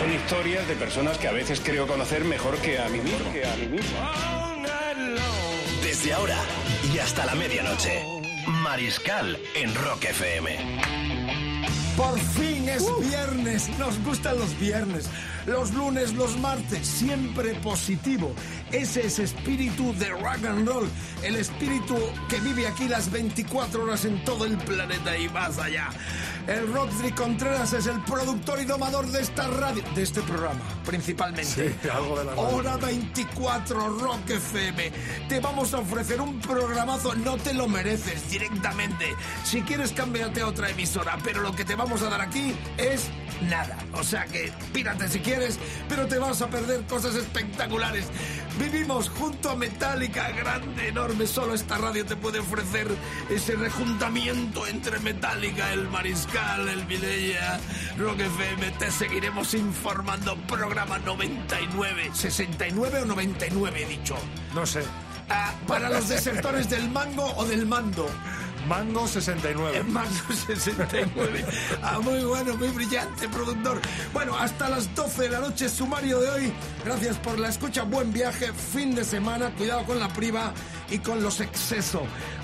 Son historias de personas que a veces creo conocer mejor que a mí mismo. Que a mí mismo. Desde ahora y hasta la medianoche. Mariscal en Rock FM. Por fin es viernes, nos gustan los viernes, los lunes, los martes, siempre positivo. Ese es espíritu de rock and roll, el espíritu que vive aquí las 24 horas en todo el planeta y más allá. El Rodri Contreras es el productor y domador de esta radio, de este programa, principalmente. Sí, algo de la radio. Hora 24 Rock FM. Te vamos a ofrecer un programazo, no te lo mereces directamente. Si quieres, cámbiate a otra emisora, pero lo que te vamos a dar aquí es nada. O sea que pírate si quieres, pero te vas a perder cosas espectaculares. Vivimos junto a Metallica, grande, enorme. Solo esta radio te puede ofrecer ese rejuntamiento entre Metallica, el Mariscal, el Vilella, Rock FM. Te seguiremos informando. Programa 99, 69 o 99, he dicho. No sé. Ah, para los desertores del mango o del mando. Mango 69. En Mango 69. Ah, muy bueno, muy brillante, productor. Bueno, hasta las 12 de la noche, sumario de hoy. Gracias por la escucha, buen viaje, fin de semana, cuidado con la priva y con los excesos.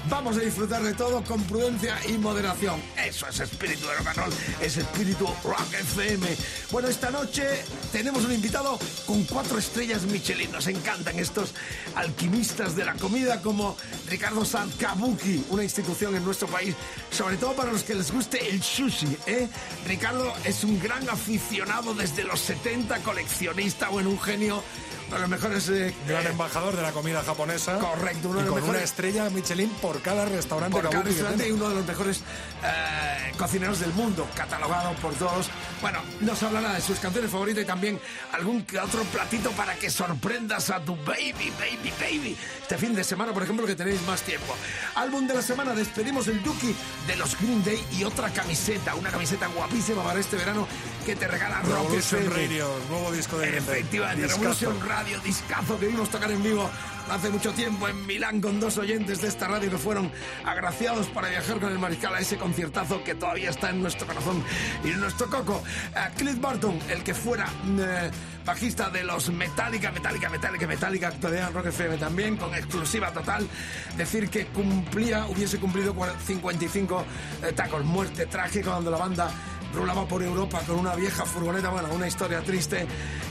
Vamos a disfrutar de todo con prudencia y moderación. Eso es espíritu de rock and roll, es espíritu rock FM. Bueno, esta noche tenemos un invitado con cuatro estrellas Michelin. Nos encantan estos alquimistas de la comida como Ricardo Sanz Kabuki, una institución en nuestro país, sobre todo para los que les guste el sushi. ¿eh? Ricardo es un gran aficionado desde los 70, coleccionista, bueno, un genio. Uno de los mejores eh, Gran eh, embajador de la comida japonesa. Correcto, uno de los con una mejores- estrella Michelin por cada restaurante por cada restaurante y uno de los mejores eh, cocineros del mundo, catalogado por todos. Bueno, nos hablará de sus canciones favoritas y también algún que otro platito para que sorprendas a tu baby, baby, baby. Este fin de semana, por ejemplo, que tenéis más tiempo. Álbum de la semana, despedimos el Duki de los Green Day y otra camiseta, una camiseta guapísima para este verano que te regala Revolution. Radio, nuevo disco de Green Day. Efectivamente. Revolution Radio, discazo que vimos tocar en vivo hace mucho tiempo en Milán con dos oyentes de esta radio que fueron agraciados para viajar con el Mariscal a ese conciertazo que todavía está en nuestro corazón y en nuestro coco. A Cliff Barton, el que fuera eh, bajista de los Metallica, Metallica, Metallica, Metallica, actualidad en Rock FM también, con exclusiva total, decir que cumplía, hubiese cumplido 55 eh, tacos, muerte trágica cuando la banda rulaba por Europa con una vieja furgoneta, bueno, una historia triste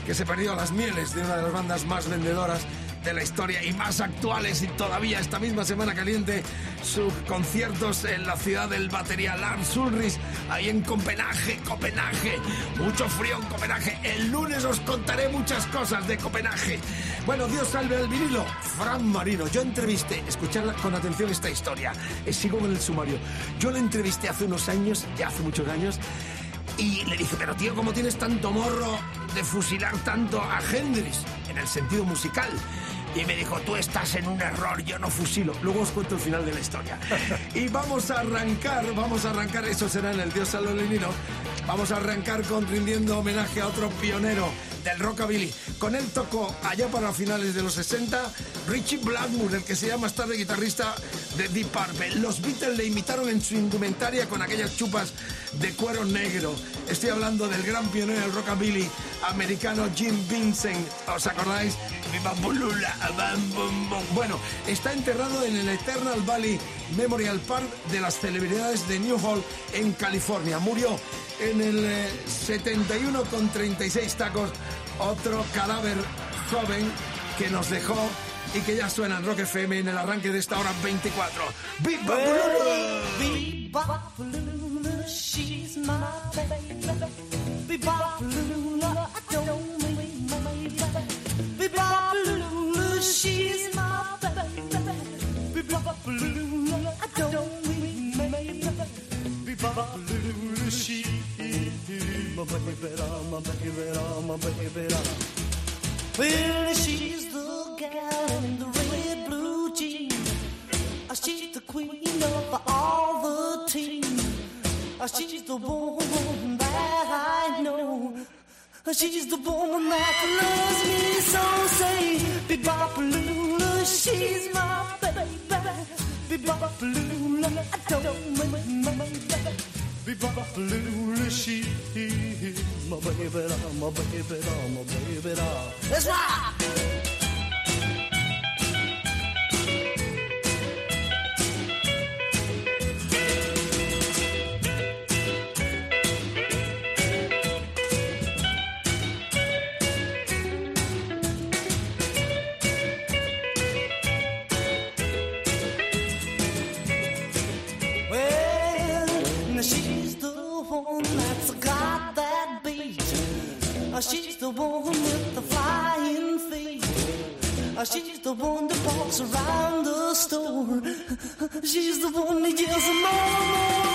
que se perdió a las mieles de una de las bandas más vendedoras de la historia y más actuales y todavía esta misma semana caliente sus conciertos en la ciudad del batería Lars Ulrich ahí en Copenhague, Copenhague. Mucho frío en Copenhague. El lunes os contaré muchas cosas de Copenhague. Bueno, Dios salve al vinilo Fran Marino, yo entrevisté escuchar con atención esta historia Eh, sigo con el sumario. Yo le entrevisté hace unos años ya hace muchos años y le dije, pero tío, ¿cómo tienes tanto morro de fusilar tanto a Hendrix en el sentido musical? Y me dijo, tú estás en un error, yo no fusilo. Luego os cuento el final de la historia. Y vamos a arrancar, vamos a arrancar, eso será en el Dios Salolinino. Vamos a arrancar con rindiendo homenaje a otro pionero del rockabilly. Con él tocó allá para finales de los 60 Richie Blackmore, el que sería más tarde guitarrista de Deep Purple. Los Beatles le imitaron en su indumentaria con aquellas chupas de cuero negro. Estoy hablando del gran pionero del rockabilly americano Jim Vincent. ¿Os acordáis? Bueno, está enterrado en el Eternal Valley Memorial Park de las celebridades de New Hall en California. Murió en el eh, 71 con 36 tacos. Otro cadáver joven que nos dejó y que ya suena en Rock FM en el arranque de esta hora 24. ¡Viva she's my baby. Bebopaloola, I don't mean my baby. Bebopaloola, she's my baby. Bebopaloola, I don't mean my baby. Bebopaloola, she's my baby, my baby, my baby. Well, she's the gal in the red blue jeans. She's the queen of all the team. Uh, She's the woman that I know. Uh, She's the woman that loves me so. Say, Bebopalula, she's my baby. Bebopalula, I don't mind my baby. Bebopalula, she's my baby, my baby, my baby. Let's rock! The one with the flying feet. Uh, She's the one that walks around the store. She's the one that yells more, more,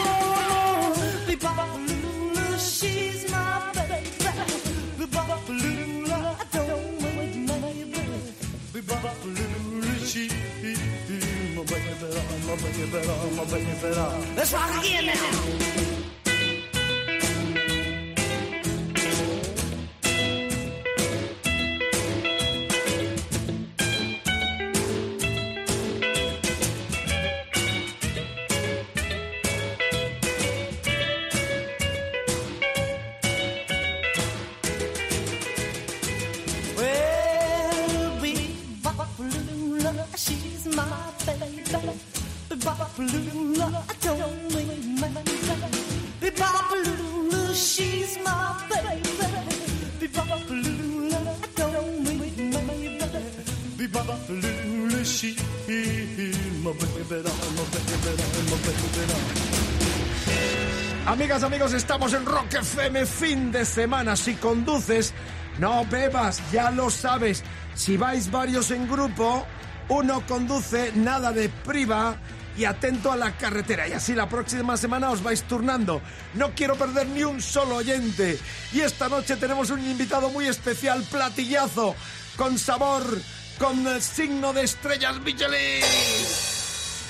more. Bebopalula, she's my baby. Bebopalula, I don't wait, my baby. Bebopalula, she's my baby, my baby, my baby. Let's rock again now. Amigos, estamos en Rock FM fin de semana. Si conduces, no bebas, ya lo sabes. Si vais varios en grupo, uno conduce, nada de priva y atento a la carretera. Y así la próxima semana os vais turnando. No quiero perder ni un solo oyente. Y esta noche tenemos un invitado muy especial, platillazo, con sabor, con el signo de estrellas Michelin.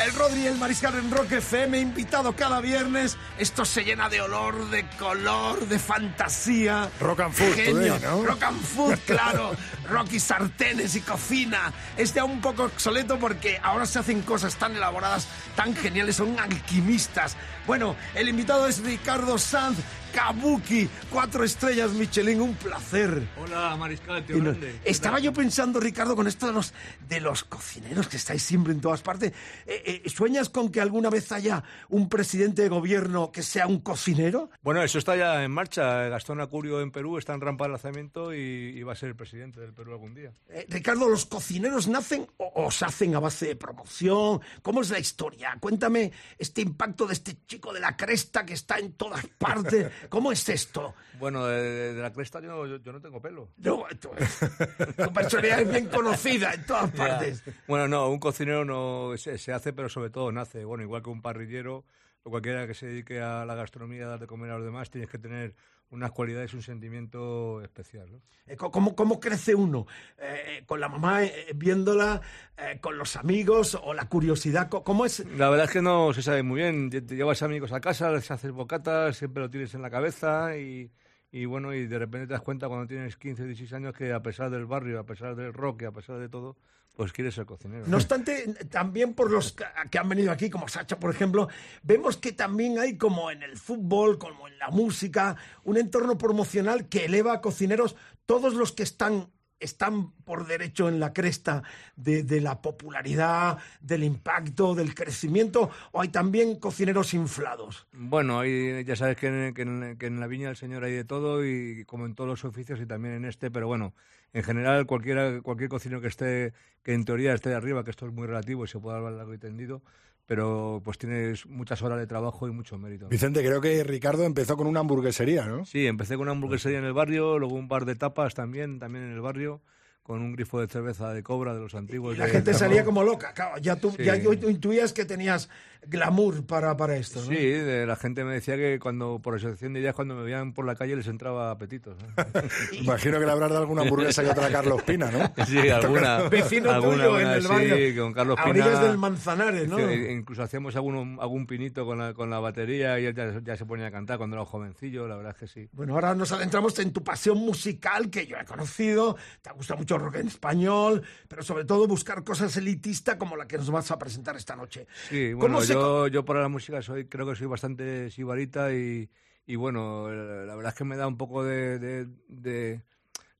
El Rodri el Mariscal en Rock FM, invitado cada viernes. Esto se llena de olor, de color, de fantasía. Rock and food Genio. today, ¿no? Rock and food, claro. Rock y sartenes y cocina. Es ya un poco obsoleto porque ahora se hacen cosas tan elaboradas, tan geniales, son alquimistas. Bueno, el invitado es Ricardo Sanz, Kabuki, cuatro estrellas Michelin, un placer. Hola, Mariscal, Y no- grande. ¿Qué estaba yo pensando, Ricardo, con esto de los, de los cocineros que estáis siempre en todas partes. eh, eh, ¿Sueñas con que alguna vez haya un presidente de gobierno que sea un cocinero? Bueno, eso está ya en marcha. Gastón Acurio en Perú está en rampa de lanzamiento y, y va a ser el presidente del Perú algún día. Eh, Ricardo, ¿los cocineros nacen o, o se hacen a base de promoción? ¿Cómo es la historia? Cuéntame este impacto de este chico de la cresta que está en todas partes. ¿Cómo es esto? Bueno, de, de la cresta yo, yo, yo no tengo pelo. No, tu, tu personalidad es bien conocida en todas partes. Bueno, no, un cocinero no se, se hace, pero sobre todo nace. Bueno, igual que un parrillero o cualquiera que se dedique a la gastronomía, a dar de comer a los demás, tienes que tener unas cualidades un sentimiento especial. ¿no? Eh, ¿Cómo, cómo crece uno? Eh, eh, ¿Con la mamá eh, viéndola? eh, ¿Con los amigos? ¿O la curiosidad? ¿Cómo es? La verdad es que no se sabe muy bien. Te llevas amigos a casa, les haces bocatas, siempre lo tienes en la cabeza y, y bueno, y de repente te das cuenta cuando tienes 15 o 16 años que a pesar del barrio, a pesar del rock a pesar de todo, pues quieres ser cocinero. No obstante, también por los que que han venido aquí, como Sacha, por ejemplo, vemos que también hay, como en el fútbol, como en la música, un entorno promocional que eleva a cocineros, todos los que están están por derecho en la cresta de, de la popularidad, del impacto, del crecimiento, o hay también cocineros inflados. Bueno, hay, ya sabes que en, que en- que en la viña del Señor hay de todo y como en todos los oficios y también en este, pero bueno, en general cualquiera, cualquier cocinero que esté, que en teoría esté de arriba, que esto es muy relativo y se puede hablar largo y tendido, pero pues tienes muchas horas de trabajo y mucho mérito. Vicente, creo que Ricardo empezó con una hamburguesería, ¿no? Sí, empecé con una hamburguesería en el barrio, luego un bar de tapas también, también en el barrio, con un grifo de cerveza de cobra de los antiguos. Y la de gente salía como loca. Claro, ya tú, Sí. ya intuías que tenías glamour para, para esto, ¿no? Sí, de- la gente me decía que cuando por asociación de ideas cuando me veían por la calle les entraba apetitos. ¿no? Imagino que le habrás dado alguna hamburguesa que otra Carlos Pina, ¿no? Sí, alguna. Vecino alguna tuyo buena, en el sí, barrio. con Carlos Pina. del Manzanares, ¿no? que incluso hacíamos algún, algún pinito con la, con la batería y él ya, ya se ponía a cantar cuando era jovencillo, la verdad es que sí. Bueno, ahora nos adentramos en tu pasión musical que yo he conocido. Te gusta mucho el rock en español, pero sobre todo buscar cosas elitistas como la que nos vas a presentar esta noche. Sí, ¿Cómo bueno, se yo, yo para la música soy, creo que soy bastante sibarita y, y bueno, la verdad es que me da un poco de, de, de,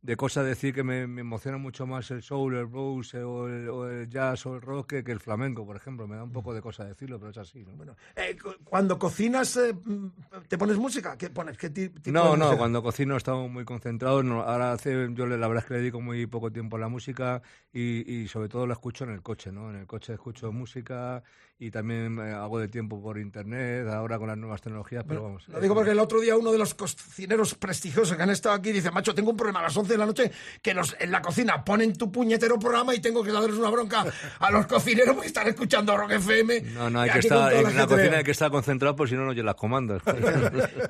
de cosa decir que me, me emociona mucho más el soul, el blues o el, o el jazz o el rock que, que el flamenco, por ejemplo. Me da un poco de cosa decirlo, pero es así. ¿no? Bueno, eh, cu- cuando cocinas, eh, ¿te pones música? ¿Qué pones? ¿Qué No, no, cuando cocino estamos muy concentrados. no, ahora hace, yo le- la verdad es que le dedico muy poco tiempo a la música y, y sobre todo la escucho en el coche, ¿no? En el coche escucho música y también eh, hago de tiempo por internet, ahora con las nuevas tecnologías, pero vamos. Lo digo porque el otro día uno de los cocineros prestigiosos que han estado aquí dice, macho, tengo un problema a las 11 de la noche que los, en la cocina ponen tu puñetero programa y tengo que darles una bronca a los cocineros porque están escuchando Rock FM. No, no, hay que estar, en la cocina hay que estar concentrado, por si no, no oye las comandas.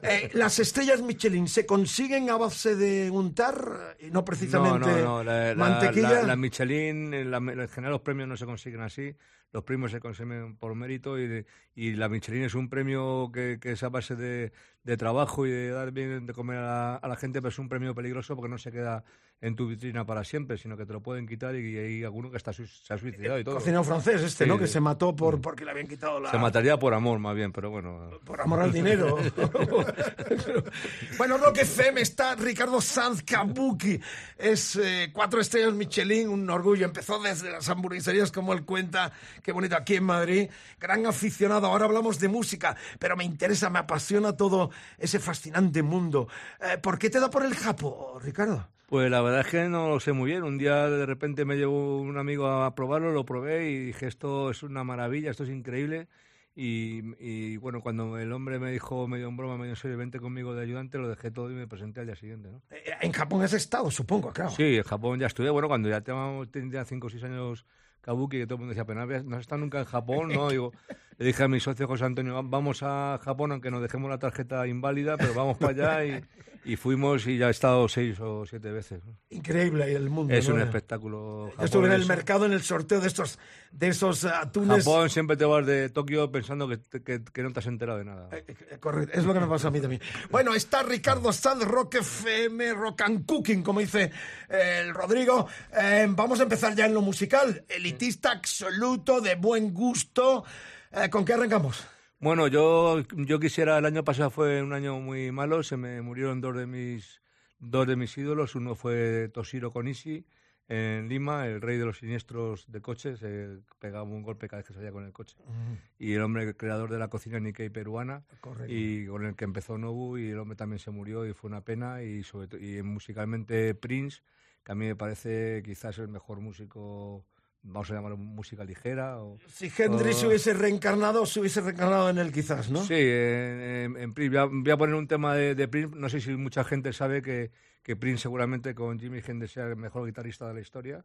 Eh, las estrellas Michelin se consiguen a base de untar, no precisamente No, no, no. La, la- mantequilla. la- la Michelin, eh, la- en general los premios no se consiguen así. Los premios se consiguen por mérito y, y la Michelin es un premio que, que es a base de, de trabajo y de dar bien de comer a la, a la gente, pero es un premio peligroso porque no se queda en tu vitrina para siempre, sino que te lo pueden quitar y, hay alguno que está, se ha suicidado y todo. Cocinero francés este, Sí, ¿no? Que se mató por, porque le habían quitado la... Se mataría por amor, más bien, pero bueno. Por amor al dinero. bueno, Rock FM está Ricardo Sanz Kabuki. Es eh, cuatro estrellas Michelin, un orgullo. Empezó desde las hamburgueserías, como él cuenta. Qué bonito aquí en Madrid. Gran aficionado. Ahora hablamos de música, pero me interesa, me apasiona todo ese fascinante mundo. Eh, ¿Por qué te da por el Japo, Ricardo? Pues la verdad es que no lo sé muy bien. Un día de repente me llevó un amigo a probarlo, lo probé y dije, esto es una maravilla, esto es increíble. Y, y, bueno, cuando el hombre me dijo medio en broma, medio en serio, vente conmigo de ayudante, lo dejé todo y me presenté al día siguiente. ¿no? Eh, En Japón has estado, supongo, claro. Sí, en Japón ya estuve. Bueno, cuando ya tenía- tenía 5 o 6 años Kabuki, que todo el mundo decía, pero no has estado nunca en Japón, ¿no? Digo, le dije a mi socio José Antonio, "Va- vamos a Japón, aunque nos dejemos la tarjeta inválida, pero vamos para allá y, y fuimos y ya he estado 6 o 7 veces. Increíble el mundo. Es ¿no? un espectáculo. Yo estuve en Japón el mercado en el sorteo de estos, de esos eh, atunes. Japón siempre te vas de Tokio pensando que, que- que no te has enterado de nada. Eh, eh, Correcto, es lo que me pasa a mí también. Bueno, está Ricardo Sanz, Rock FM, Rock and Cooking, como dice eh, el Rodrigo. Eh, vamos a empezar ya en lo musical. Elitista absoluto, de buen gusto. Eh, ¿Con qué arrancamos? Bueno, yo, yo quisiera, el año pasado fue un año muy malo, se me murieron dos de mis, dos de mis ídolos, uno fue Toshiro Konishi en Lima, el rey de los siniestros de coches, eh, pegaba un golpe cada vez que salía con el coche. Y el hombre creador de la cocina Nikkei peruana, Correcto. y con el que empezó Nobu, y el hombre también se murió y fue una pena, y, sobre y musicalmente Prince, que a mí me parece quizás el mejor músico, vamos a llamarlo música ligera. O, Si Hendrix o- se hubiese reencarnado, se hubiese reencarnado en él quizás, ¿no? Sí, en, en-. Voy a, voy a poner un tema de, de Prince. No sé si mucha gente sabe que, que Prince seguramente con Jimmy Hendrix sea el mejor guitarrista de la historia.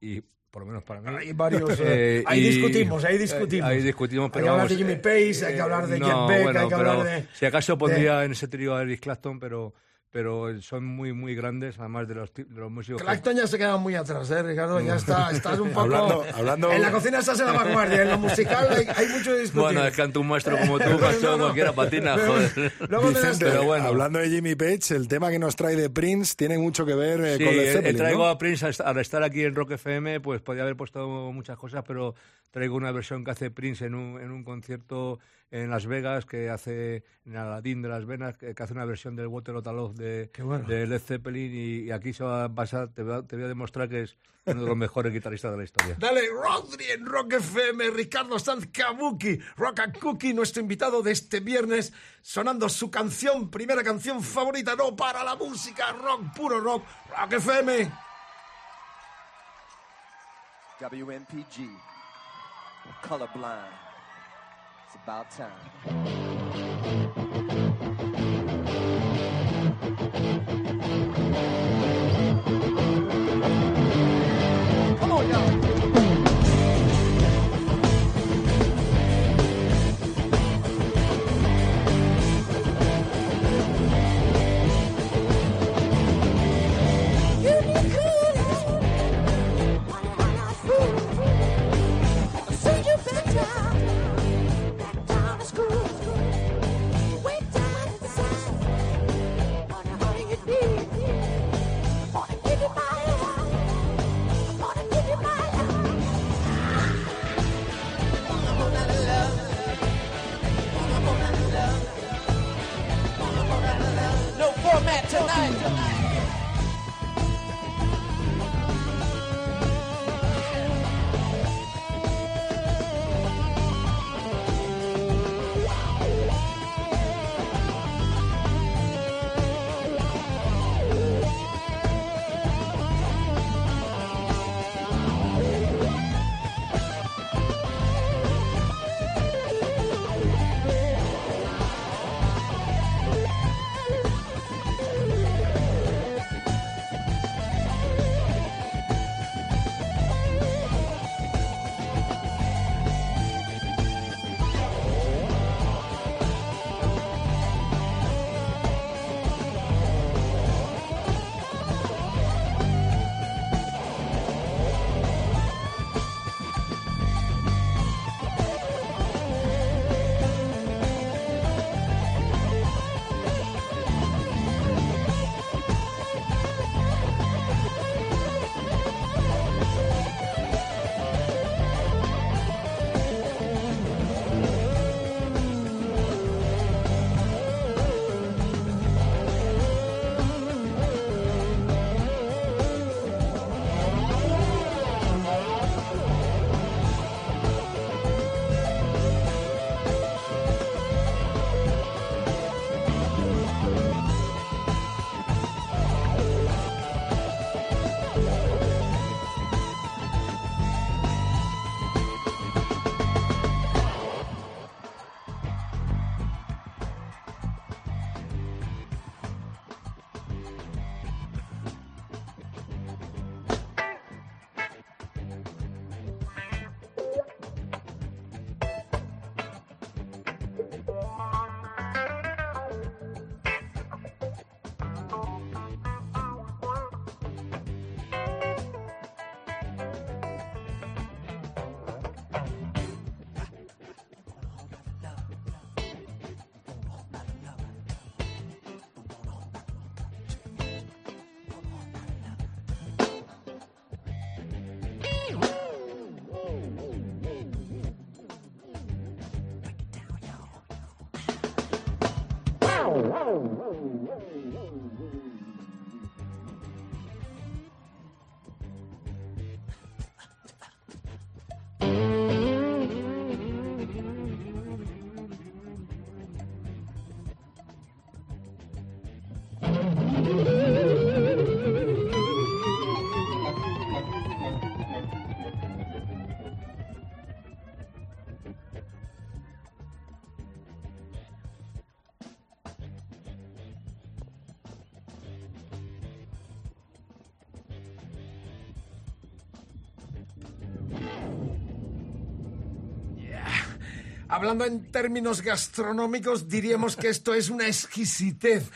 Y por lo menos para mí. Hay varios, eh, ahí y- discutimos, ahí discutimos. Ahí discutimos, Hay pero que hablar de Jimmy eh, Page, hay que eh, hablar de no, Jeff Beck, bueno, hay que hablar de... Si acaso de- pondría en ese trío a Eric Clapton, pero, pero son muy, muy grandes, además de los, de los músicos. que- Clacton ya se queda muy atrás, ¿eh, Ricardo? Ya está, estás un poco... Hablando- hablando- En la cocina estás en la vanguardia, en lo musical hay, hay mucho que discutir. Bueno, es que ante un maestro como tú, macho, No, no. cualquiera patina, Pero- joder. Luego Vicente, Pero bueno. hablando de Jimmy Page, el tema que nos trae de Prince tiene mucho que ver eh, Sí, con Led eh, Zeppelin, traigo ¿no? a Prince al estar aquí en Rock FM, pues podía haber puesto muchas cosas, pero traigo una versión que hace Prince en un, en un concierto en Las Vegas, que hace en Aladdin de Las Vegas, que, que hace una versión del Waterloo Love de, bueno. de Led Zeppelin y, y aquí se va a pasar, te, voy a- te voy a demostrar que es uno de los mejores guitarristas de la historia. Dale, Rodri en Rock FM, Ricardo Sanz Kabuki, Rock and Cookie, nuestro invitado de este viernes, sonando su canción, primera canción favorita, no para la música, rock, puro rock, Rock FM. WMPG. Colorblind. It's about time. tonight. Hablando en términos gastronómicos, diríamos que esto es una exquisitez.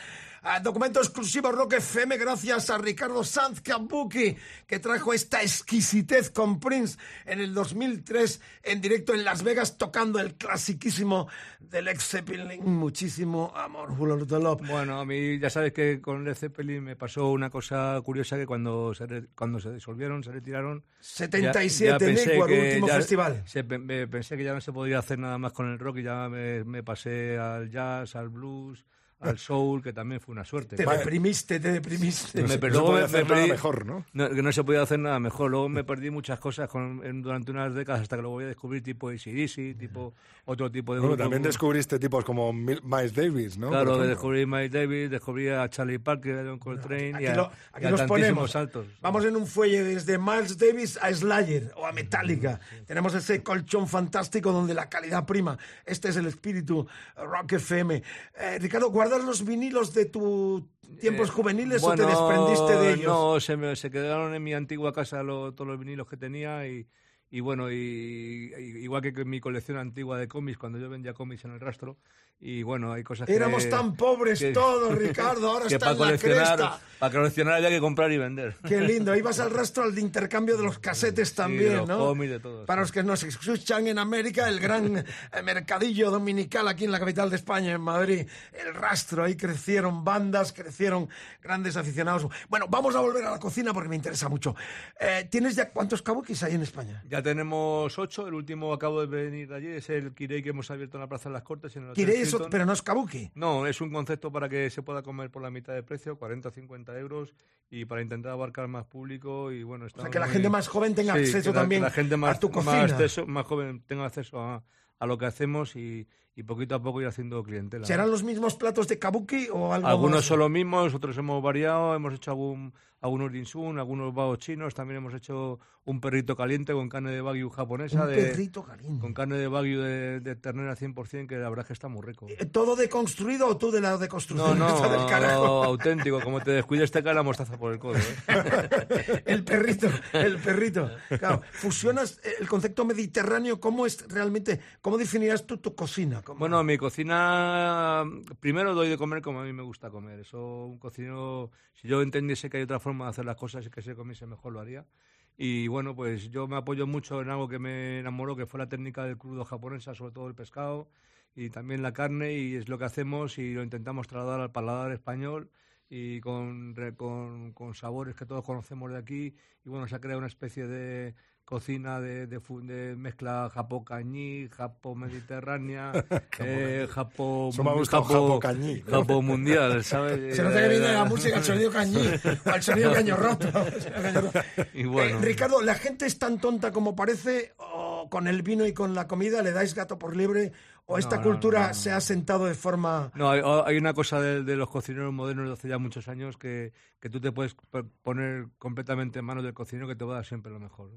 Documento exclusivo Rock FM gracias a Ricardo Sanz Kabuki que trajo esta exquisitez con Prince en el 2003 en directo en Las Vegas tocando el clasiquísimo del Led Zeppelin Muchísimo Amor, Love. Bueno, a mí ya sabes que con Led Zeppelin me pasó una cosa curiosa que cuando se, re- cuando se disolvieron, se retiraron... 77 pensé Network, que último ya- festival. se- pe- me- pensé que ya no se podía hacer nada más con el rock y ya me, me pasé al jazz, al blues, al soul, que también fue una suerte. Te deprimiste, te deprimiste. Me- se pero luego podía me- hacer me nada perdí- mejor, ¿no? que no se podía hacer nada mejor. Luego me perdí muchas cosas con- en- durante unas décadas hasta que lo voy a descubrir, tipo ACDC, tipo otro tipo de Bueno, grupos. también descubriste tipos como Mil- Miles Davis, ¿no? Claro, descubrí Mike Davis, descubrí a Charlie Parker, a John Coltrane Aquí, y a, lo- y aquí a los tantísimos ponemos. saltos. Vamos en un fuelle desde Miles Davis a Slayer o a Metallica. Tenemos ese colchón fantástico donde la calidad prima. Este es el espíritu Rock FM. Eh, Ricardo, ¿guardas los vinilos de tus tiempos juveniles o te Eh, desprendiste de ellos? No, se, me, se quedaron en mi antigua casa lo- todos los vinilos que tenía y, y bueno, y, y- igual que en mi colección antigua de cómics, cuando yo vendía cómics en el rastro, y bueno, hay cosas que... Éramos tan pobres que- todos, Ricardo. Ahora que está para en la coleccionar, cresta. para coleccionar había que comprar y vender. Qué lindo. Ibas al rastro al de intercambio de los casetes también, los ¿no? de todo, Para los que nos escuchan en América, el gran eh, mercadillo dominical aquí en la capital de España, en Madrid. El rastro, ahí crecieron bandas, crecieron grandes aficionados. Bueno, vamos a volver a la cocina porque me interesa mucho. Eh, ¿Tienes ya cuántos kabukis hay en España? Ya tenemos ocho, el último acabo de venir de allí, es el Kirei que hemos abierto en la Plaza de las Cortes. En el eso, pero no es kabuki. No, es un concepto para que se pueda comer por la mitad de precio, 40 o 50 euros, y para intentar abarcar más público. y bueno, O sea, que la muy- gente más joven tenga Sí, acceso que la- también que la gente más, a tu más acceso- más joven tenga acceso a, a lo que hacemos y, y poquito a poco ir haciendo clientela. ¿Serán los mismos platos de kabuki o algo Algunos más? son los mismos, otros hemos variado, hemos hecho algún, algunos dinsun, algunos baos chinos, también hemos hecho un perrito caliente con carne de wagyu japonesa. Un de, perrito caliente. Con carne de wagyu de, de ternera 100%, que la verdad es que está muy rico. Eh, ¿Todo deconstruido o tú de la No, deconstrucción? no, Está del carajo. auténtico. Como te descuides te cae la mostaza por el codo. ¿eh? El perrito, el perrito. Claro, fusionas eh, el concepto mediterráneo. ¿Cómo es realmente, cómo definirías tú tu cocina? ¿Cómo- Bueno, mi cocina, primero doy de comer como a mí me gusta comer. Eso, un cocinero, si yo entendiese que hay otra forma de hacer las cosas y que se comiese mejor, lo haría. Y bueno, pues yo me apoyo mucho en algo que me enamoró, que fue la técnica del crudo japonesa, sobre todo el pescado y también la carne, y es lo que hacemos y lo intentamos trasladar al paladar español y con, con, con sabores que todos conocemos de aquí. Y bueno, se ha creado una especie de cocina de, de, de mezcla japo-cañí, japo-mediterránea, eh, japo, japo- japo-cañí. japo-mundial, ¿sabes? Se nota que viene la música el sonido cañí, o el sonido caño roto. Y bueno. Eh, Ricardo, ¿la gente es tan tonta como parece? ¿O con el vino y con la comida le dais gato por libre? ¿O esta No, no, cultura no, no. se ha sentado de forma... No, hay, hay una cosa de, de los cocineros modernos de hace ya muchos años que, que tú te puedes poner completamente en manos del cocinero que te va a dar siempre lo mejor.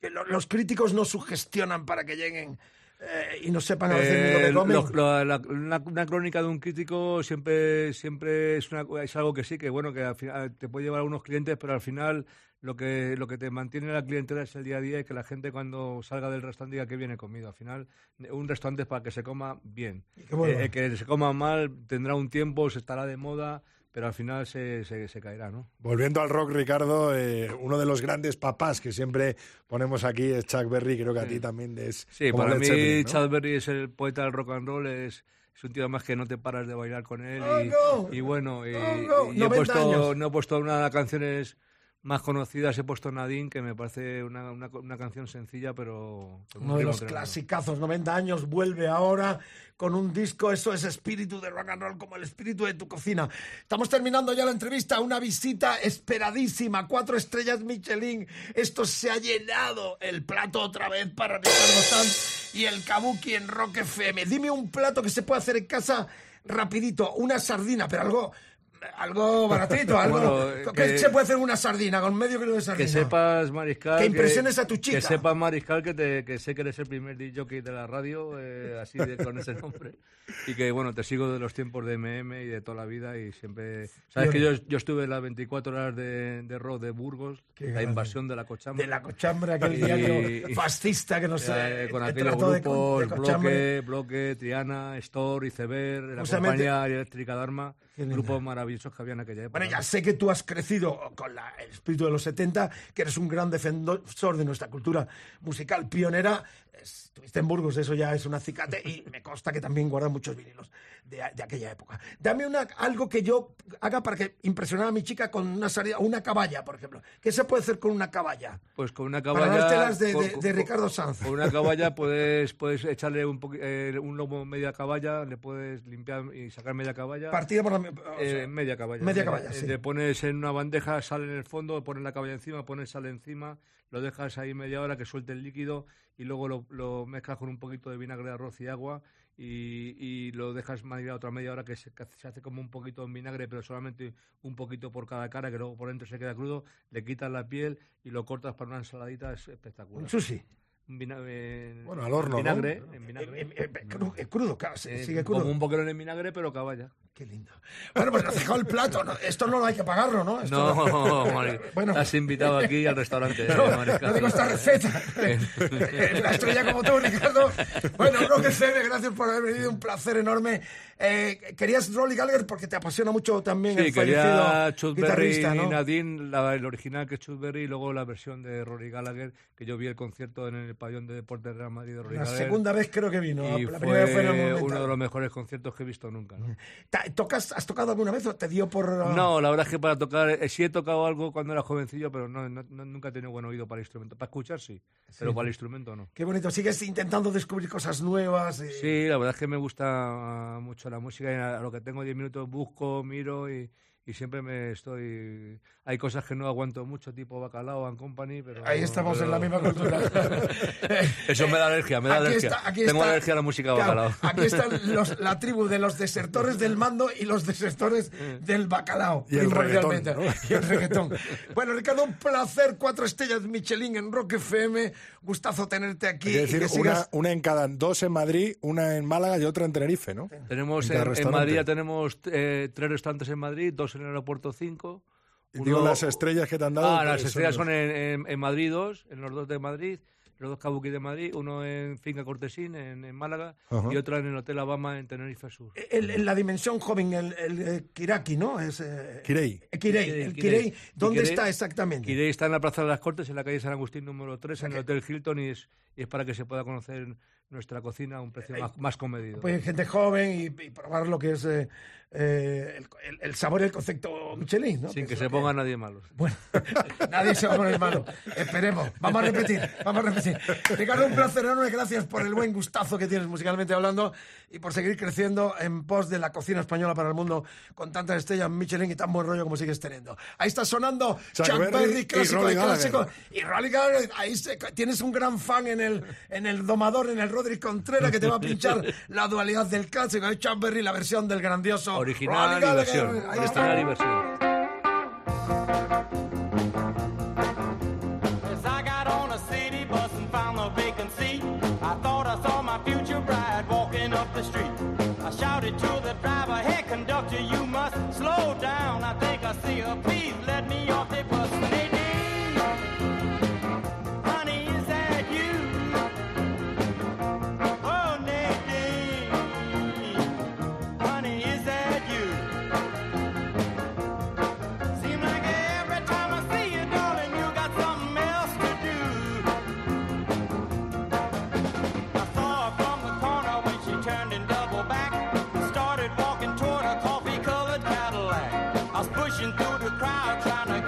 Que lo- los críticos no sugestionan para que lleguen eh, y no sepan a veces ni lo Eh, que comen? lo- lo- la- una, una crónica de un crítico siempre, siempre es, una, es algo que sí, que bueno, que al final te puede llevar a unos clientes, pero al final lo que, lo que te mantiene la clientela es el día a día y que la gente cuando salga del restaurante diga que viene comido. Al final, un restaurante es para que se coma bien. vuelva. Eh, que se coma mal tendrá un tiempo, se estará de moda, pero al final se, se, se caerá, ¿no? Volviendo al rock, Ricardo, eh, uno de los grandes papás que siempre ponemos aquí es Chuck Berry, creo que a ti también es Sí, para mí Zeppelin, ¿no? Chad Berry es el poeta del rock and roll, es, es un tío más que no te paras de bailar con él. y, Oh, no. y bueno, y, Oh, no. y he 90 puesto, años. no he puesto una de las canciones más conocidas he puesto Nadine, que me parece una, una, una canción sencilla, pero... Uno de los clasicazos, 90 años, vuelve ahora con un disco, eso es espíritu de rock and roll, como el espíritu de tu cocina. Estamos terminando ya la entrevista, una visita esperadísima, cuatro estrellas Michelin, esto se ha llenado el plato otra vez para Ricardo Sanz y el Kabuki en Rock FM. Dime un plato que se puede hacer en casa rapidito, una sardina, pero algo... Algo baratito, algo. Bueno, ¿Qué que- se puede hacer una sardina con medio kilo de sardina? Que sepas, Mariscal. Que impresiones a tu chica. Que sepas, Mariscal, que, te, que sé que eres el primer DJ de la radio, eh, así de, con ese nombre. Y que, bueno, te sigo de los tiempos de MM y de toda la vida y siempre... Sabes que yo, yo estuve las 24 horas de, de rock de Burgos, Qué la grande. invasión de la cochambre. de la cochambre, aquel Y- diario fascista que nos Eh, eh, con aquellos grupos. Bloque, Bloque, Triana, Store, Iceberg, la Justamente- compañía eléctrica Dharma, grupos maravillosos que había en aquella época. Bueno, ya sé que tú has crecido con la- el espíritu de los 70, que eres un gran defensor de nuestra cultura musical pionera. Estuviste en Burgos, eso ya es un acicate, y me consta que también guardas muchos vinilos de, de aquella época. Dame una, algo que yo haga para que impresionar a mi chica con una salida, una caballa, por ejemplo. ¿Qué se puede hacer con una caballa? Pues con una Para caballa... dártelas de, con- de- con- de Ricardo Sanz. Con una caballa puedes, puedes echarle un, eh, un lomo media caballa, le puedes limpiar y sacar media caballa. Partida por la... o Eh, sea, media caballa. media Eh, caballa, eh, sí. Le pones en una bandeja, sal en el fondo, pones la caballa encima, pones sal encima, lo dejas ahí media hora que suelte el líquido y luego lo, mezclas con un poquito de vinagre de arroz y agua y, y lo dejas maridar otra media hora que se, se hace como un poquito en vinagre, pero solamente un poquito por cada cara, que luego por dentro se queda crudo, le quitas la piel y lo cortas para una ensaladita, es espectacular. Sushi. Vinagre, Bueno, al horno, ¿no? vinagre, en vinagre. Eh, eh, eh, cru- eh, crudo, claro, sí, Eh, sigue crudo. Como un boquerón en vinagre, pero caballa. Qué lindo. Bueno, pues nos ha dejado el plato. ¿no? Esto no lo hay que pagarlo, ¿no? Esto No, Mari, Bueno. has invitado aquí al restaurante. No, Mariscal. no tengo esta receta. Una estrella como tú, Ricardo. Bueno, Rock FM, gracias por haber venido. Un placer enorme. Eh, querías Rolly Gallagher porque te apasiona mucho también Sí, el quería fallecido Chuck Berry y ¿no? Nadine, la- el original que es Chuck Berry y luego la versión de Rory Gallagher, que yo vi el concierto en el pabellón de deportes de Real Madrid de La segunda vez creo que vino. y la fue fue uno de los mejores conciertos que he visto nunca. ¿no? ¿Tocas, ¿Has tocado alguna vez o te dio por...? uh, No, la verdad es que para tocar, eh, sí he tocado algo cuando era jovencillo, pero no, nunca he tenido buen oído para el instrumento. Para escuchar sí, pero para el instrumento no. Qué bonito. Sigues intentando descubrir cosas nuevas. y- Sí, la verdad es que me gusta ah, mucho la música y a lo que tengo 10 minutos busco, miro y, y siempre me estoy... Hay cosas que no aguanto mucho, tipo Bacalao and Company, pero... Ahí estamos en la misma cultura. Eso me da alergia, me da Aquí alergia. está- aquí Tengo está- alergia a la música Claro, Bacalao. aquí están los- la tribu de los desertores del mando y los desertores del bacalao. Y el primordialmente. reggaetón, ¿no? Y el reggaetón. Bueno, Ricardo, un placer. Cuatro estrellas Michelin en Rock FM. Gustazo tenerte aquí. Y decir, que una, sigas- una en cada, dos en Madrid, una en Málaga y otra en Tenerife, ¿no? Tenemos En. Madrid ya tenemos eh, tres restaurantes en Madrid, dos en el aeropuerto 5. Y digo las estrellas que te han dado. Ah, pues, las estrellas son son en, en- en Madrid dos, en los dos de Madrid, los dos Kabuki de Madrid, uno en Finca Cortesín, en, en Málaga, Ajá. y otra en el Hotel Alabama en Tenerife Sur. El- el- la dimensión joven, el, el, eh, Kiraki, ¿no? Es, eh, Kirei. eh, Kirei, Kirei, el Kirei. Kirei. ¿Dónde Kirei- está exactamente? Kirei está en la Plaza de las Cortes, en la calle San Agustín número 3, en el Hotel Hilton, y es, y es para que se pueda conocer nuestra cocina a un precio más, más comedido. Pues gente joven y, y probar lo que es eh, eh, el, el- el sabor y el concepto Michelin, ¿no? sin Que que se ponga nadie malo. Bueno, nadie se va a poner malo. Esperemos. Vamos a repetir, vamos a repetir. Ricardo, un placer enorme. Gracias por el buen gustazo que tienes musicalmente hablando y por seguir creciendo en pos de la cocina española para el mundo con tantas estrellas Michelin y tan buen rollo como sigues teniendo. Ahí está sonando Chuck Berry y clásico Rolly de clásico. Y Rolly Gallagher, ahí se- tienes un gran fan en el, en el domador, en el Rodri Contreras, que te va a pinchar la dualidad del clásico de Chuck Berry, la versión del grandioso Original y versión. Ahí está. Original y versión.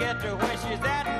get to where she's at.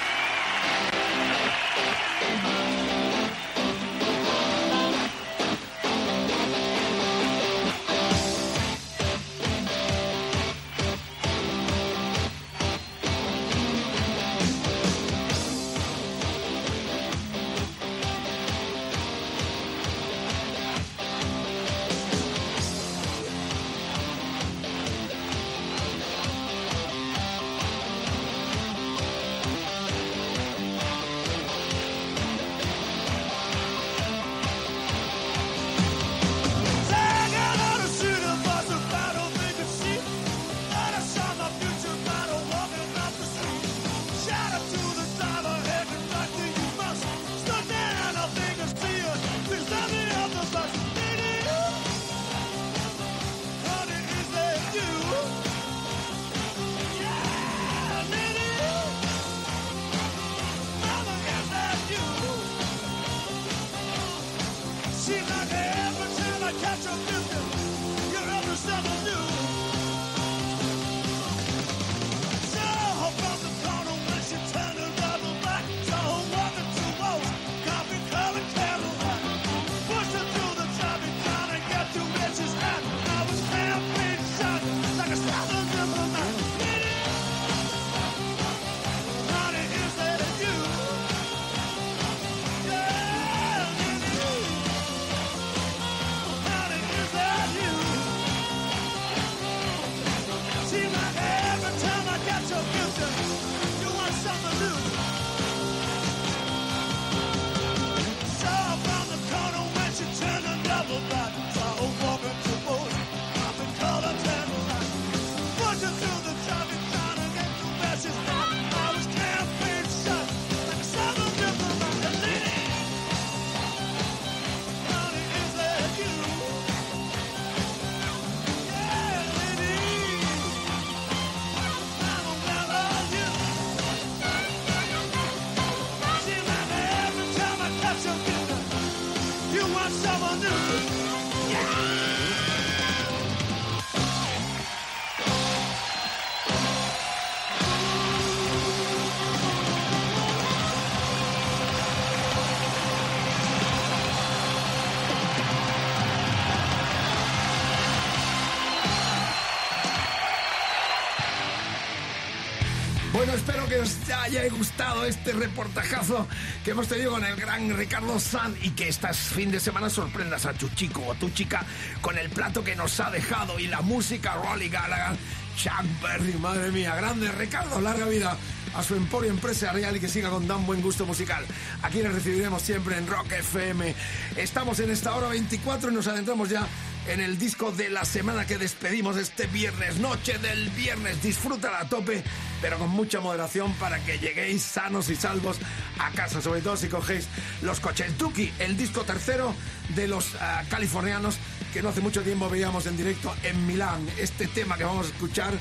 Haya gustado este reportajazo que hemos tenido con el gran Ricardo San y que este fin de semana sorprendas a tu chico o tu chica con el plato que nos ha dejado y la música Rolly Gallagher, Chuck Berry, madre mía, grande Ricardo, larga vida a su emporio empresarial y que siga con tan buen gusto musical. Aquí les recibiremos siempre en Rock FM. Estamos en esta hora 24 y nos adentramos ya en el disco de la semana que despedimos este viernes, noche del viernes. Disfrútala a tope, pero con mucha moderación para que lleguéis sanos y salvos a casa, sobre todo si cogéis los coches. Duki, el disco tercero de los ah, californianos que no hace mucho tiempo veíamos en directo en Milán. Este tema que vamos a escuchar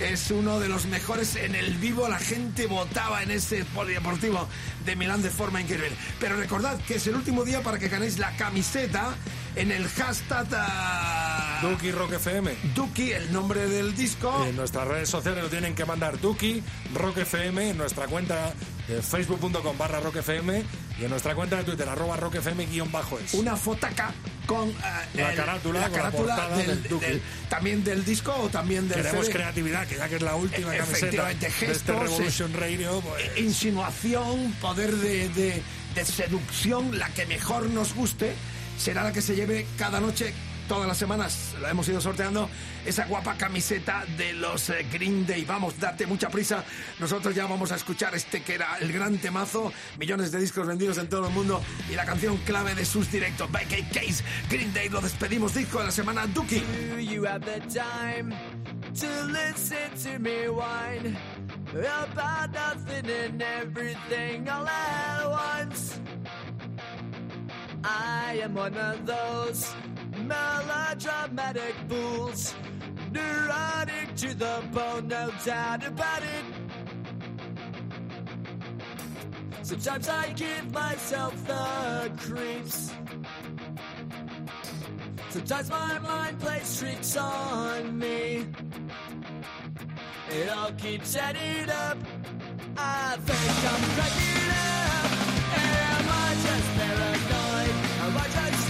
es uno de los mejores en el vivo. La gente votaba en ese polideportivo de Milán de forma increíble. Pero recordad que es el último día para que ganéis la camiseta en el hashtag ah, Duki Rock FM. Duki, el nombre del disco. En nuestras redes sociales lo tienen que mandar Duki, Rock FM, en nuestra cuenta de facebook.com barra Rock FM y en nuestra cuenta de Twitter, arroba Rock FM guion bajo es. Una fotaca con ah, La el- carátula, la con la carátula portada del- del Duki. del- también del disco o también del Queremos CD. creatividad, que ya que es la última E- camiseta efectivamente, de este gestos, Revolution eh, Radio, pues, insinuación, poder de, de- de seducción, la que mejor nos guste, será la que se lleve cada noche, todas las semanas, la hemos ido sorteando, esa guapa camiseta de los eh, Green Day. Vamos, date mucha prisa. Nosotros ya vamos a escuchar este que era el gran temazo, millones de discos vendidos en todo el mundo y la canción clave de sus directos. Kate Case, Green Day, lo despedimos, disco de la semana, Duki. I am one of those melodramatic fools, neurotic to the bone, no doubt about it. Sometimes I give myself the creeps. Sometimes my mind plays tricks on me. It all keeps adding up. I think I'm cracking up. Am I just paranoid? Am I just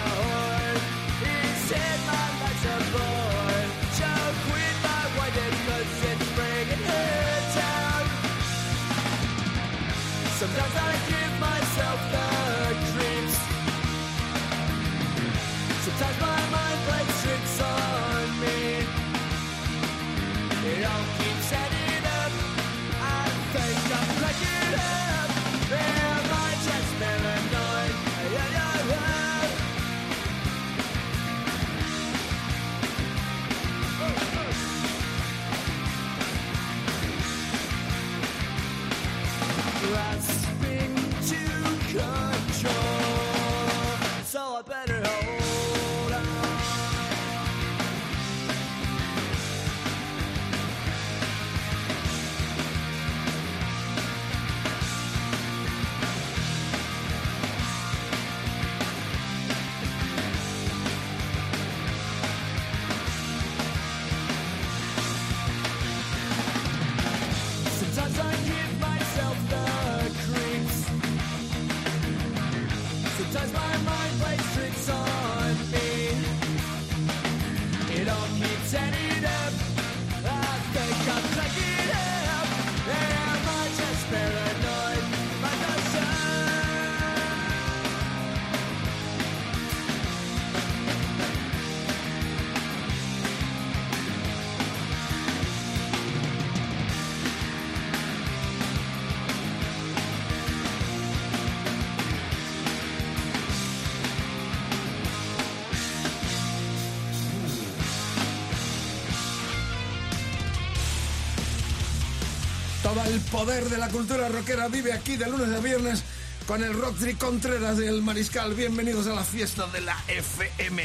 el poder de la cultura rockera vive aquí de lunes a viernes con el Rock Contreras del Mariscal. Bienvenidos a la fiesta de la FM.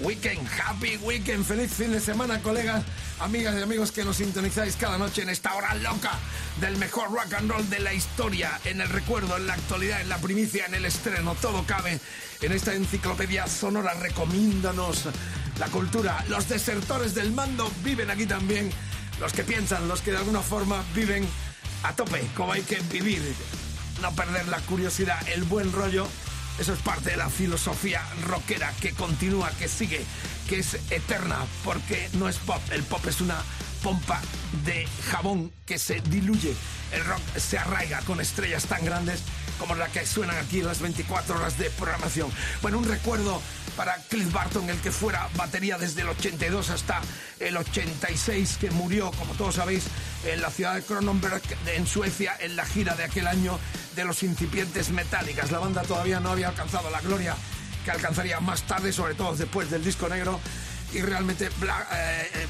Weekend, happy weekend, feliz fin de semana, colegas, amigas y amigos que nos sintonizáis cada noche en esta hora loca del mejor rock and roll de la historia, en el recuerdo, en la actualidad, en la primicia, en el estreno, todo cabe en esta enciclopedia sonora. Recomiéndanos la cultura. Los desertores del mando viven aquí también los que piensan, los que de alguna forma viven a tope, como hay que vivir, no perder la curiosidad, el buen rollo. Eso es parte de la filosofía rockera que continúa, que sigue, que es eterna, porque no es pop. El pop es una pompa de jabón que se diluye. El rock se arraiga con estrellas tan grandes como la que suenan aquí las 24 horas de programación. Bueno, un recuerdo para Cliff Barton, el que fuera batería desde el 82 hasta el 86, que murió, como todos sabéis, en la ciudad de Kronenberg, en Suecia, en la gira de aquel año de los incipientes metálicas. La banda todavía no había alcanzado la gloria que alcanzaría más tarde, sobre todo después del disco negro. Y realmente eh, eh,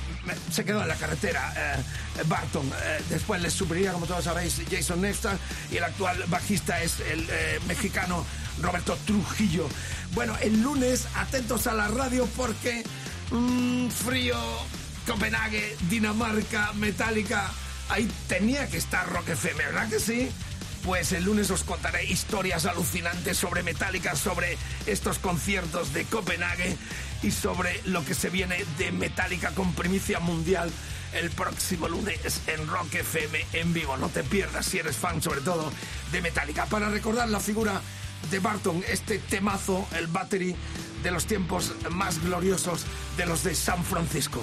se quedó en la carretera eh, Barton. Después les subiría, como todos sabéis, Jason Newsted. Y el actual bajista es el mexicano Roberto Trujillo. Bueno, el lunes, atentos a la radio porque mm, frío, Copenhague, Dinamarca, Metallica. Ahí tenía que estar Rock FM, ¿verdad que sí? Pues el lunes os contaré historias alucinantes sobre Metallica, sobre estos conciertos de Copenhague y sobre lo que se viene de Metallica con primicia mundial el próximo lunes en Rock FM en vivo. No te pierdas si eres fan sobre todo de Metallica. Para recordar la figura de Barton, este temazo, el battery de los tiempos más gloriosos de los de San Francisco.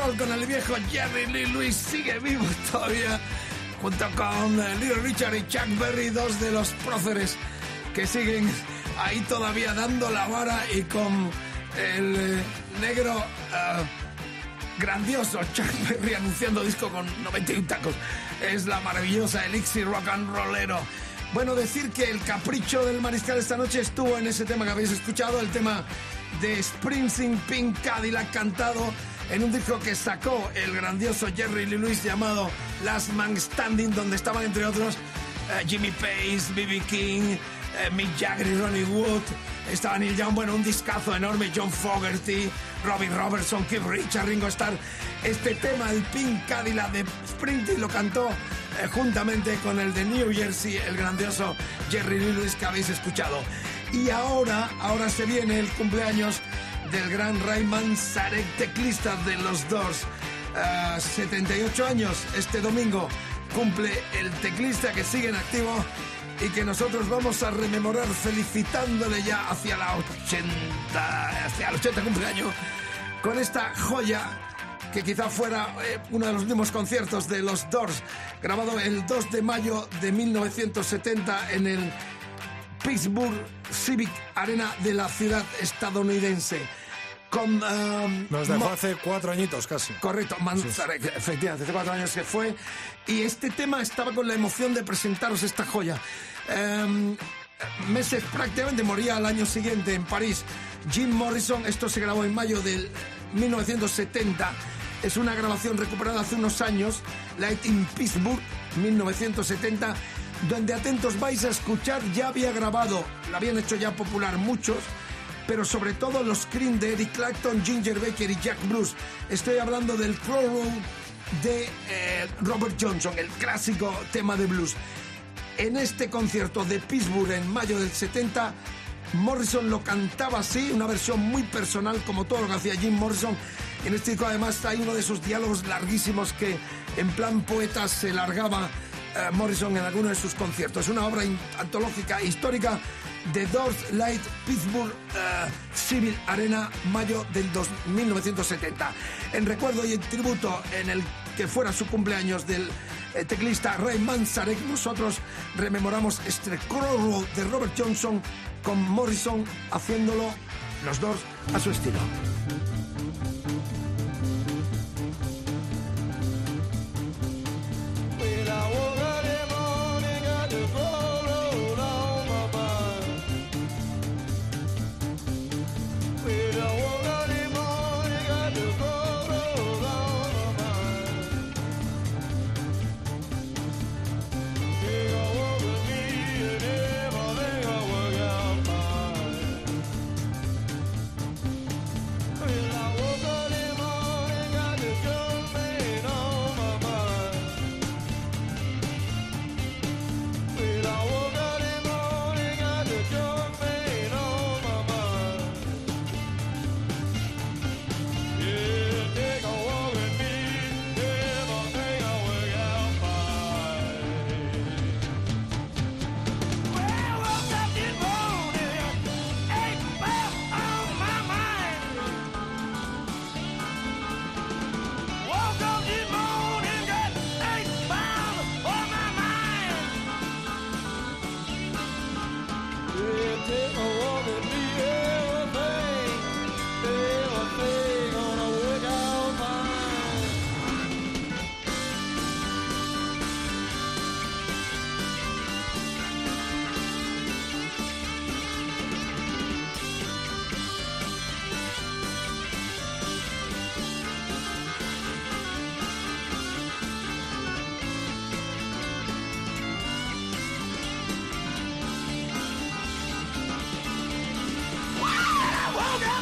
roll con el viejo Jerry Lee Lewis sigue vivo todavía, junto con eh, Little Richard y Chuck Berry, dos de los próceres que siguen ahí todavía dando la vara y con el eh, negro uh, grandioso Chuck Berry anunciando disco con 91 tacos. Es la maravillosa Elixir Rock and Rollero. Bueno, decir que el capricho del mariscal esta noche estuvo en ese tema que habéis escuchado, el tema de Springsteen Pink Cadillac cantado en un disco que sacó el grandioso Jerry Lee Lewis llamado Last Man Standing, donde estaban entre otros eh, Jimmy Pace, B.B. King, eh, Mick Jagger y Ronnie Wood. Estaba Neil Young, bueno, un discazo enorme, John Fogerty, Robbie Robertson, Keith Richards, Ringo Starr. Este tema, el Pink Cadillac de Sprinting, lo cantó eh, juntamente con el de New Jersey, el grandioso Jerry Lee Lewis que habéis escuchado. Y ahora, ahora se viene el cumpleaños del gran Rayman Sarek, teclista de los Doors. 78 años este domingo cumple el teclista que sigue en activo y que nosotros vamos a rememorar felicitándole ya hacia la 80, hacia el 80 cumpleaños con esta joya que quizá fuera eh, uno de los últimos conciertos de los Doors, grabado el 2 de mayo de 1970 en el Pittsburgh Civic Arena de la ciudad estadounidense. Con, um, Nos dejó hace cuatro añitos casi. Correcto, Manzarek, efectivamente, hace cuatro años que fue. Y este tema estaba con la emoción de presentaros esta joya. Em, meses prácticamente moría al año siguiente en París. Jim Morrison, esto se grabó en mayo del 1970. Es una grabación recuperada hace unos años, Light in Pittsburgh, 1970, donde atentos vais a escuchar, ya había grabado, la habían hecho ya popular muchos, pero sobre todo los Cream de Eric Clapton, Ginger Baker y Jack Bruce. Estoy hablando del Crow de eh, Robert Johnson, el clásico tema de blues. En este concierto de Pittsburgh en mayo del 70, Morrison lo cantaba así, una versión muy personal como todo lo que hacía Jim Morrison. En este disco además hay uno de esos diálogos larguísimos que en plan poeta se largaba eh, Morrison en alguno de sus conciertos. Es una obra antológica histórica de Doors Light Pittsburgh eh, Civil Arena, mayo del dos- 1970. En recuerdo y en tributo en el que fuera su cumpleaños del eh, teclista Ray Manzarek, nosotros rememoramos este Crow Road de Robert Johnson con Morrison haciéndolo los dos a su estilo.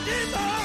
Evil!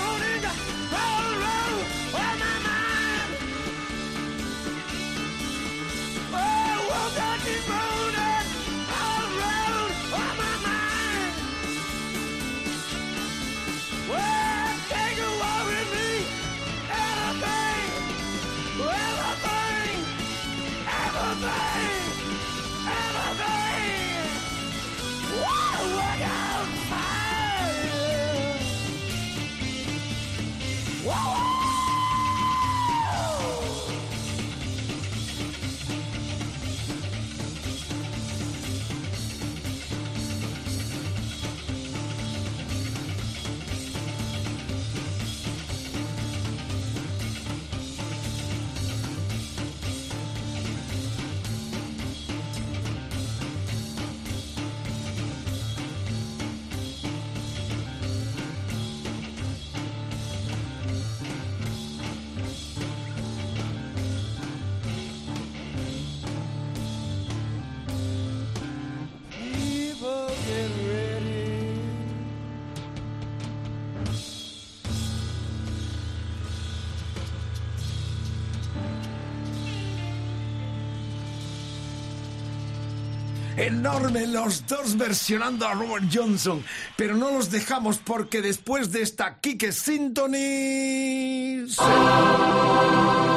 Enorme los dos versionando a Robert Johnson, pero no los dejamos porque después de esta Kike sabes que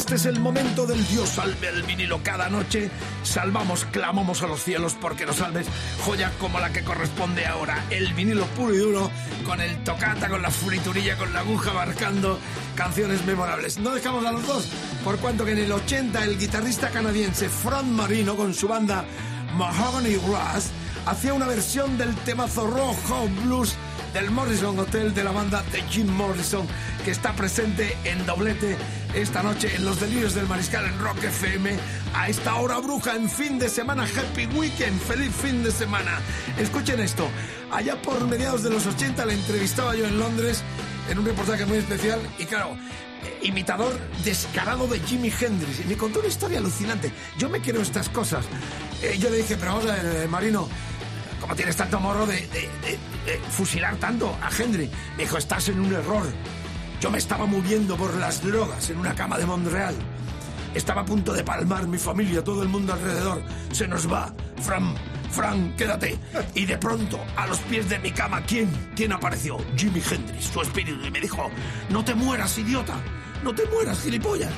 este es el momento del Dios salve el vinilo. Cada noche salvamos, clamamos a los cielos porque nos salves joya como la que corresponde ahora. El vinilo puro y duro, con el tocata, con la friturilla, con la aguja marcando canciones memorables. No dejamos a los dos, por cuanto que en el 80 el guitarrista canadiense Frank Marino con su banda Mahogany Brass hacía una versión del temazo rojo blues del Morrison Hotel de la banda de Jim Morrison, que está presente en doblete esta noche en los delirios del mariscal en Rock FM. A esta hora bruja en fin de semana, Happy Weekend, feliz fin de semana. Escuchen esto, allá por mediados de los 80 le entrevistaba yo en Londres en un reportaje muy especial y claro, eh, imitador descarado de Jimi Hendrix y me contó una historia alucinante. Yo me quiero estas cosas. Eh, yo le dije, pero vamos eh, Marino, ¿Cómo tienes tanto morro de, fusilar tanto a Henry? Me dijo, estás en un error. Yo me estaba moviendo por las drogas en una cama de Montreal. Estaba a punto de palmar mi familia, todo el mundo alrededor. Se nos va. Fran, Fran, quédate. Y de pronto, a los pies de mi cama, ¿quién? ¿Quién apareció? Jimi Hendrix, su espíritu. Y me dijo, no te mueras, idiota. No te mueras, gilipollas.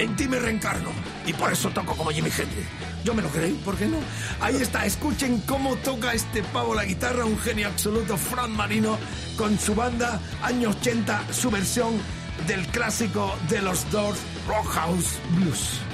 En ti me reencarno. Y por eso toco como Jimi Hendrix. Yo me lo creí, ¿por qué no? Ahí está, escuchen cómo toca este pavo la guitarra, un genio absoluto, Fran Marino, con su banda, año 80, su versión del clásico de los Doors, Rock House Blues.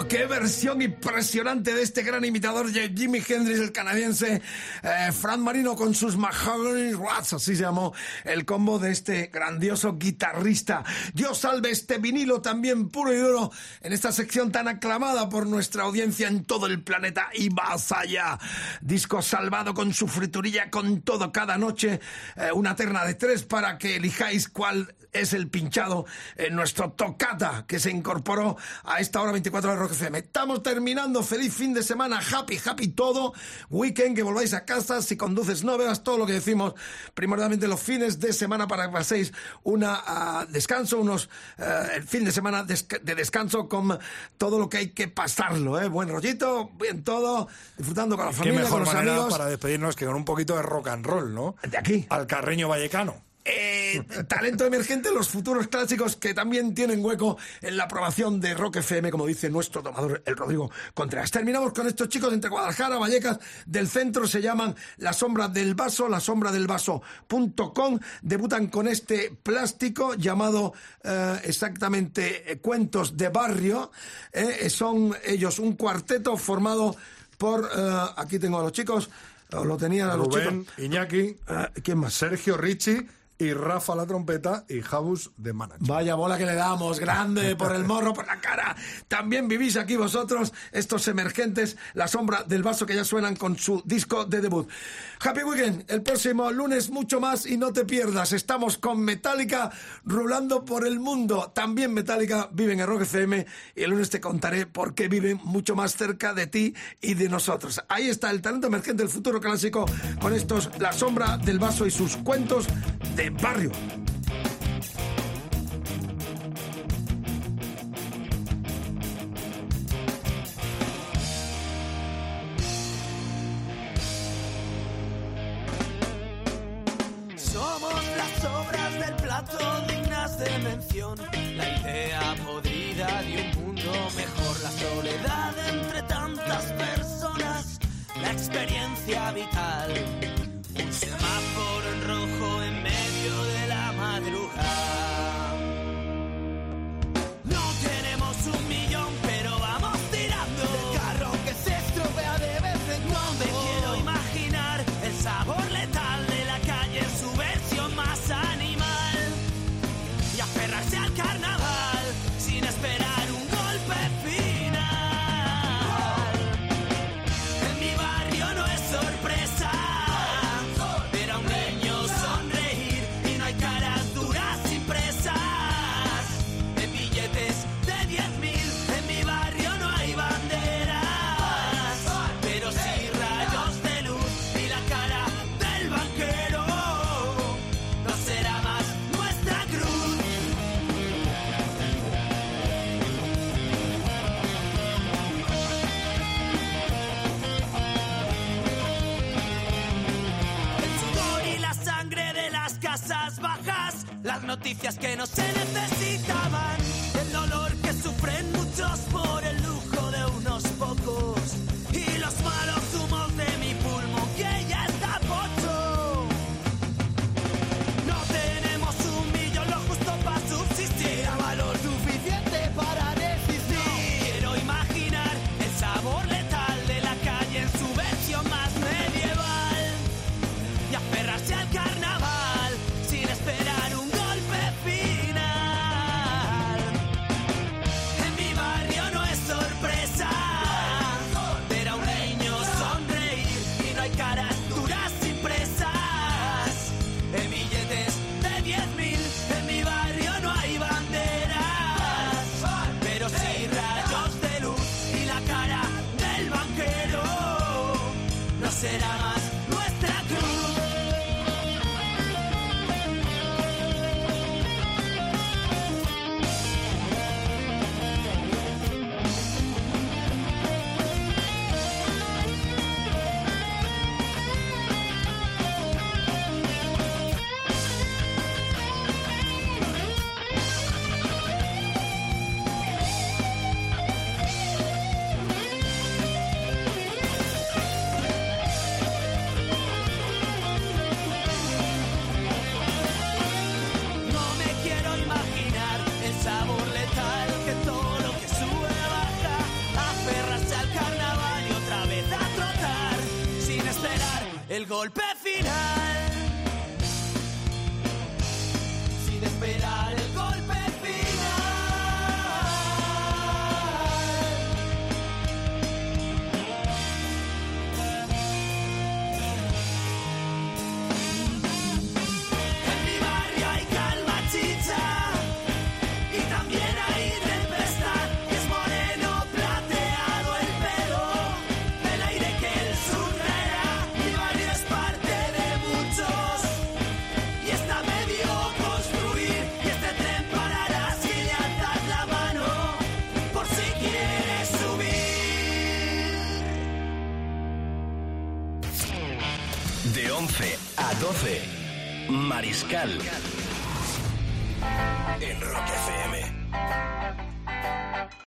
Qué versión impresionante de este gran imitador de Jimi Hendrix, el canadiense eh, Fran Marino con sus Mahogany Rats, así se llamó el combo de este grandioso guitarrista. Dios salve este vinilo también puro y duro en esta sección tan aclamada por nuestra audiencia en todo el planeta y más allá. Disco salvado con su friturilla, con todo cada noche, eh, una terna de tres para que elijáis cuál es el pinchado en nuestro tocata que se incorporó a esta hora 24 de Rock FM. Estamos terminando. Feliz fin de semana. Happy, happy todo. Weekend, que volváis a casa. Si conduces, no veas todo lo que decimos. Primordialmente los fines de semana para que paséis una ah, descanso, unos eh, el fin de semana de descanso con todo lo que hay que pasarlo. ¿eh? Buen rollito, bien todo. Disfrutando con la Qué familia, con mejor los manera amigos. para despedirnos que con un poquito de rock and roll, ¿no? De aquí. Al carreño vallecano. Eh, talento emergente, los futuros clásicos que también tienen hueco en la aprobación de Rock FM, como dice nuestro tomador, el Rodrigo Contreras. Terminamos con estos chicos entre Guadalajara, Vallecas, del centro, se llaman La Sombra del Vaso, la sombra del vaso.com. Debutan con este plástico llamado eh, exactamente eh, Cuentos de Barrio. Eh, son ellos un cuarteto formado por, aquí tengo a los chicos, os lo tenían a los Rubén, chicos. Iñaki, ¿Quién más? Sergio Ricci y Rafa la trompeta y Jabus de manager. Vaya bola que le damos, grande por el morro, por la cara. También vivís aquí vosotros, estos emergentes, la sombra del vaso que ya suenan con su disco de debut. Happy Weekend, el próximo lunes mucho más y no te pierdas. Estamos con Metallica rulando por el mundo. También Metallica viven en Rock FM y el lunes te contaré por qué viven mucho más cerca de ti y de nosotros. Ahí está el talento emergente del futuro clásico con estos La sombra del vaso y sus cuentos de barrio.